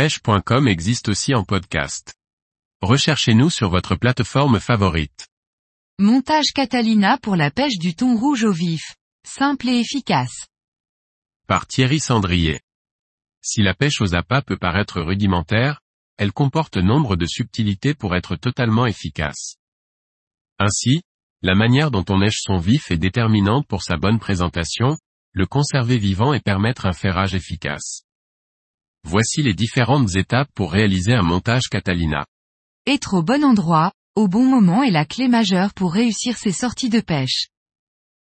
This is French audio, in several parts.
pêche.com existe aussi en podcast. Recherchez-nous sur votre plateforme favorite. Montage Catalina pour la pêche du thon rouge au vif. Simple et efficace. Par Thierry Sandrier. Si la pêche aux appâts peut paraître rudimentaire, elle comporte nombre de subtilités pour être totalement efficace. Ainsi, la manière dont on neige son vif est déterminante pour sa bonne présentation, le conserver vivant et permettre un ferrage efficace. Voici les différentes étapes pour réaliser un montage Catalina. Être au bon endroit, au bon moment est la clé majeure pour réussir ses sorties de pêche.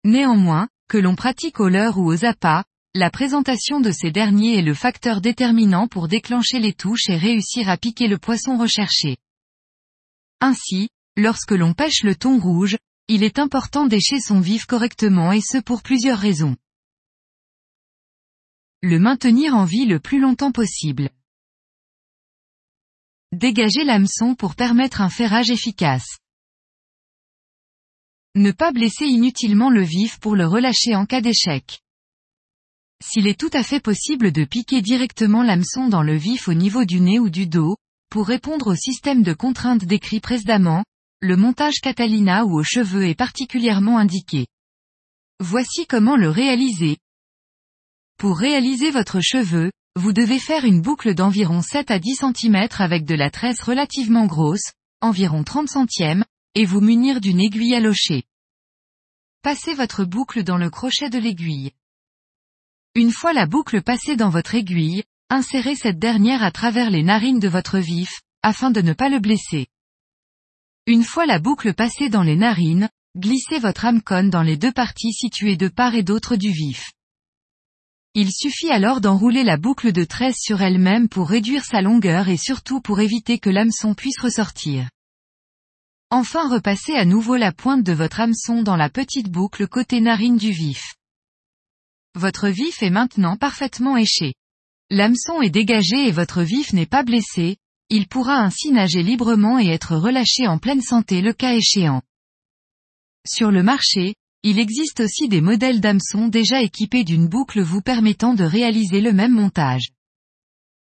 Néanmoins, que l'on pratique au leurre ou aux appâts, la présentation de ces derniers est le facteur déterminant pour déclencher les touches et réussir à piquer le poisson recherché. Ainsi, lorsque l'on pêche le thon rouge, il est important d'écher son vif correctement et ce pour plusieurs raisons. Le maintenir en vie le plus longtemps possible. Dégager l'hameçon pour permettre un ferrage efficace. Ne pas blesser inutilement le vif pour le relâcher en cas d'échec. S'il est tout à fait possible de piquer directement l'hameçon dans le vif au niveau du nez ou du dos, pour répondre au système de contrainte décrit précédemment, le montage Catalina ou aux cheveux est particulièrement indiqué. Voici comment le réaliser. Pour réaliser votre cheveu, vous devez faire une boucle d'environ 7 à 10 cm avec de la tresse relativement grosse, environ 30 centièmes, et vous munir d'une aiguille à locher. Passez votre boucle dans le crochet de l'aiguille. Une fois la boucle passée dans votre aiguille, insérez cette dernière à travers les narines de votre vif, afin de ne pas le blesser. Une fois la boucle passée dans les narines, glissez votre hameçon dans les deux parties situées de part et d'autre du vif. Il suffit alors d'enrouler la boucle de tresse sur elle-même pour réduire sa longueur et surtout pour éviter que l'hameçon puisse ressortir. Enfin repassez à nouveau la pointe de votre hameçon dans la petite boucle côté narine du vif. Votre vif est maintenant parfaitement éché. L'hameçon est dégagé et votre vif n'est pas blessé, il pourra ainsi nager librement et être relâché en pleine santé le cas échéant. Sur le marché, il existe aussi des modèles d'hameçon déjà équipés d'une boucle vous permettant de réaliser le même montage.